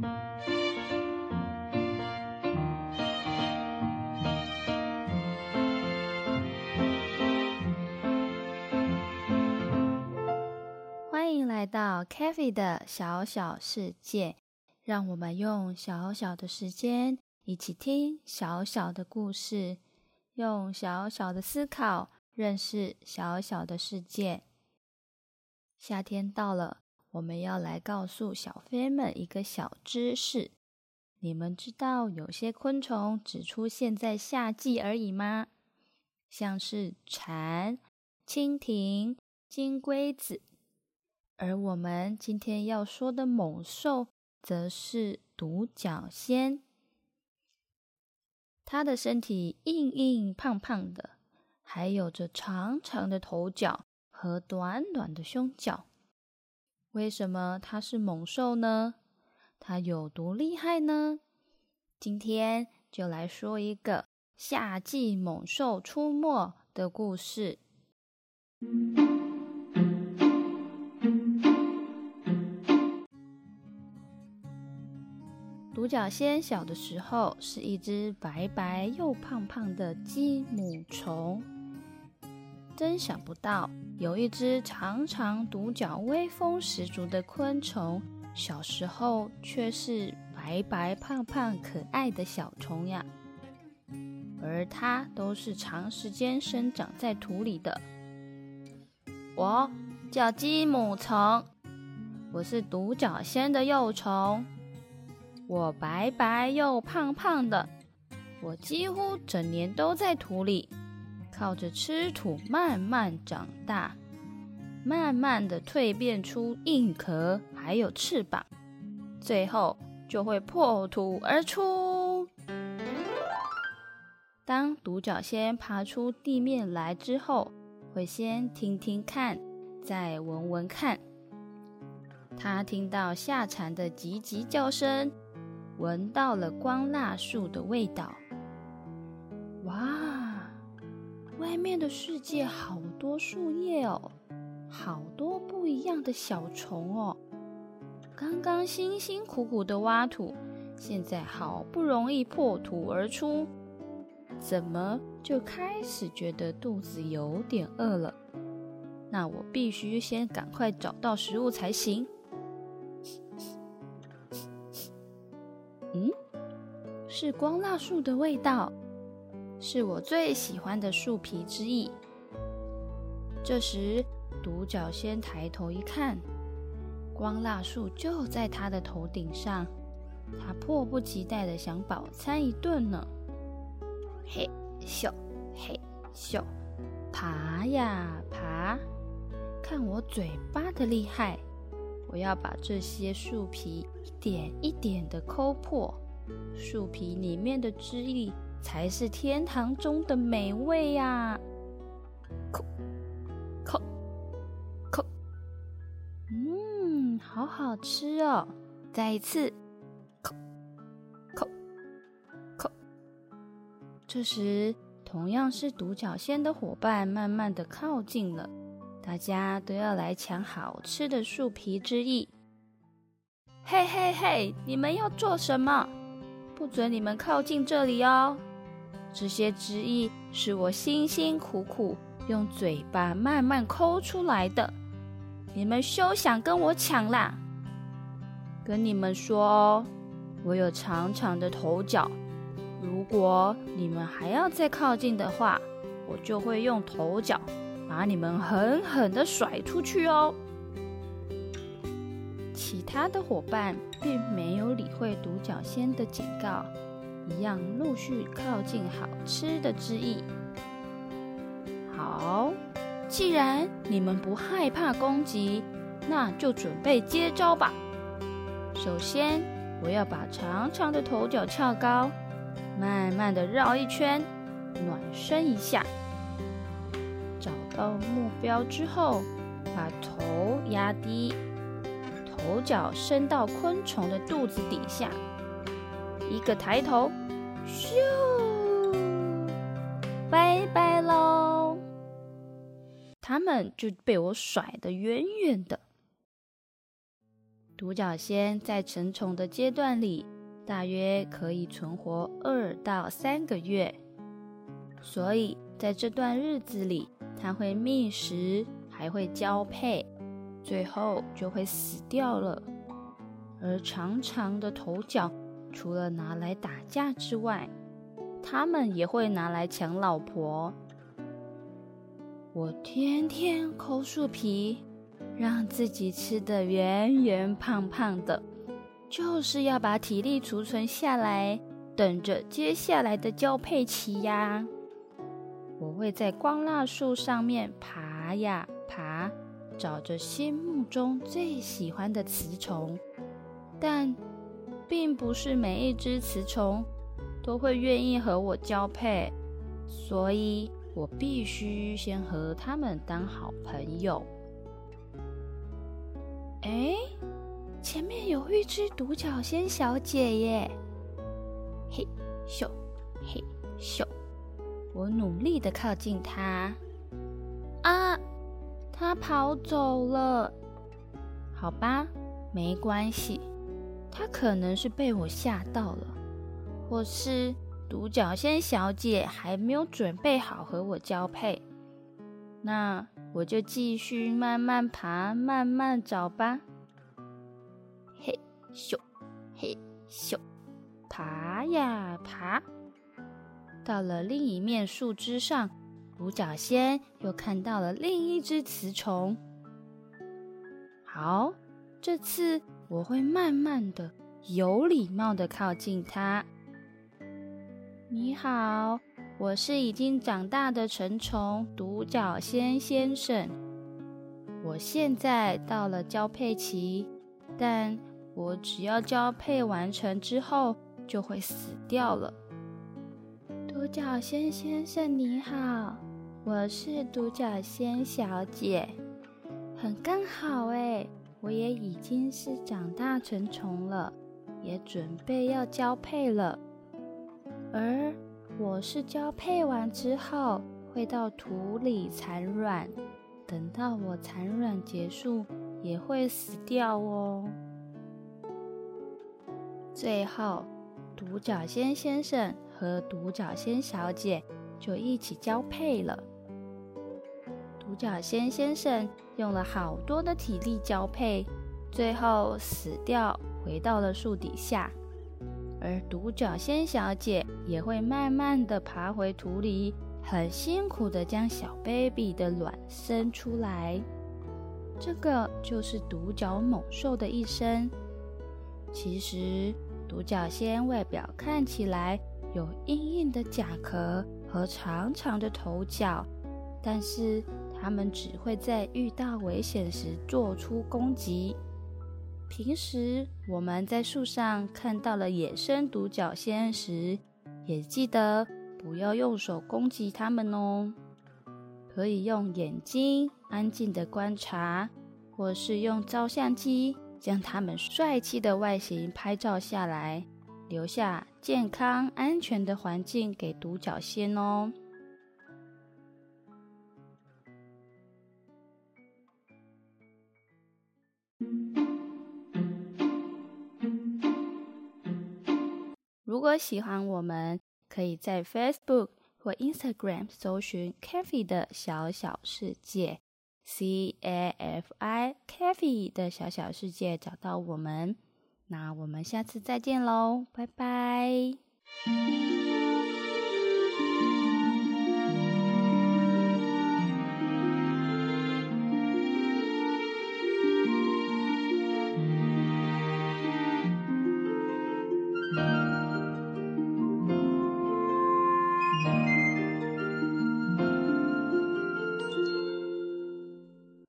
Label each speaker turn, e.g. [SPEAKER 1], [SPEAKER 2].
[SPEAKER 1] 欢迎来到 k a f e 的小小世界，让我们用小小的时间一起听小小的故事，用小小的思考认识小小的世界。夏天到了，我们要来告诉小飞们一个小知识：你们知道有些昆虫只出现在夏季而已吗？像是蝉、蜻蜓、金龟子。而我们今天要说的猛兽，则是独角仙。它的身体硬硬胖胖的，还有着长长的头角和短短的胸角。为什么它是猛兽呢？它有多厉害呢？今天就来说一个夏季猛兽出没的故事。独角仙小的时候是一只白白又胖胖的鸡母虫，真想不到有一只长长独角、威风十足的昆虫，小时候却是白白胖胖可爱的小虫呀。而它都是长时间生长在土里的。我叫鸡母虫，我是独角仙的幼虫。我白白又胖胖的，我几乎整年都在土里，靠着吃土慢慢长大，慢慢的蜕变出硬壳，还有翅膀，最后就会破土而出。当独角仙爬出地面来之后，会先听听看，再闻闻看，他听到夏蝉的叽叽叫声。闻到了光蜡树的味道，面的世界好多树叶哦，好多不一样的小虫哦。刚刚辛辛苦苦的挖土，现在好不容易破土而出，怎么就开始觉得肚子有点饿了？那我必须先赶快找到食物才行。嗯，是光蜡树的味道，是我最喜欢的树皮之一。这时，独角仙抬头一看，光蜡树就在他的头顶上，他迫不及待的想饱餐一顿呢。嘿咻，嘿咻，爬呀爬，看我嘴巴的厉害！我要把这些树皮一点一点的抠破，树皮里面的汁液才是天堂中的美味呀！抠，抠，抠，嗯，好好吃哦！再一次，抠，抠，抠。这时，同样是独角仙的伙伴慢慢的靠近了。大家都要来抢好吃的树皮之意。嘿嘿嘿，你们要做什么？不准你们靠近这里哦！这些汁液是我辛辛苦苦用嘴巴慢慢抠出来的，你们休想跟我抢啦！跟你们说哦，我有长长的头角，如果你们还要再靠近的话，我就会用头角。把你们狠狠的甩出去哦！其他的伙伴并没有理会独角仙的警告，一样陆续靠近好吃的汁液。好，既然你们不害怕攻击，那就准备接招吧。首先，我要把长长的头角翘高，慢慢的绕一圈，暖身一下。找到目标之后，把头压低，头角伸到昆虫的肚子底下，一个抬头，咻，拜拜喽！他们就被我甩得远远的。独角仙在成虫的阶段里，大约可以存活二到三个月，所以在这段日子里，它会觅食，还会交配，最后就会死掉了。而长长的头角，除了拿来打架之外，它们也会拿来抢老婆。我天天抠树皮，让自己吃得圆圆胖胖的，就是要把体力储存下来，等着接下来的交配期呀。我会在光蜡树上面爬呀爬，找着心目中最喜欢的雌虫，但并不是每一只雌虫都会愿意和我交配，所以。我必须先和他们当好朋友。哎，前面有一只独角仙小姐耶！嘿咻，嘿咻，我努力的靠近它。啊，它跑走了。好吧，没关系，她可能是被我吓到了，或是……独角仙小姐还没有准备好和我交配，那我就继续慢慢爬，慢慢找吧。嘿咻，嘿咻，爬呀爬，到了另一面树枝上，独角仙又看到了另一只雌虫。好，这次我会慢慢的、有礼貌的靠近它。你好，我是已经长大的成虫独角仙先生。我现在到了交配期，但我只要交配完成之后就会死掉了。独角仙先生你好，我是独角仙小姐，很刚好哎，我也已经是长大成虫了，也准备要交配了。而我是交配完之后会到土里产卵，等到我产卵结束也会死掉哦。最后，独角仙先生和独角仙小姐就一起交配了。独角仙先生用了好多的体力交配，最后死掉，回到了树底下。而独角仙小姐也会慢慢的爬回土里，很辛苦的将小 baby 的卵生出来。这个就是独角猛兽的一生。其实，独角仙外表看起来有硬硬的甲壳和长长的头角，但是它们只会在遇到危险时做出攻击。平时我们在树上看到了野生独角仙时，也记得不要用手攻击它们哦。可以用眼睛安静的观察，或是用照相机将它们帅气的外形拍照下来，留下健康安全的环境给独角仙哦。如果喜欢我们，可以在 Facebook 或 Instagram 搜寻 Cafe 的小小世界，C A F I Cafe 的小小世界找到我们。那我们下次再见喽，拜拜。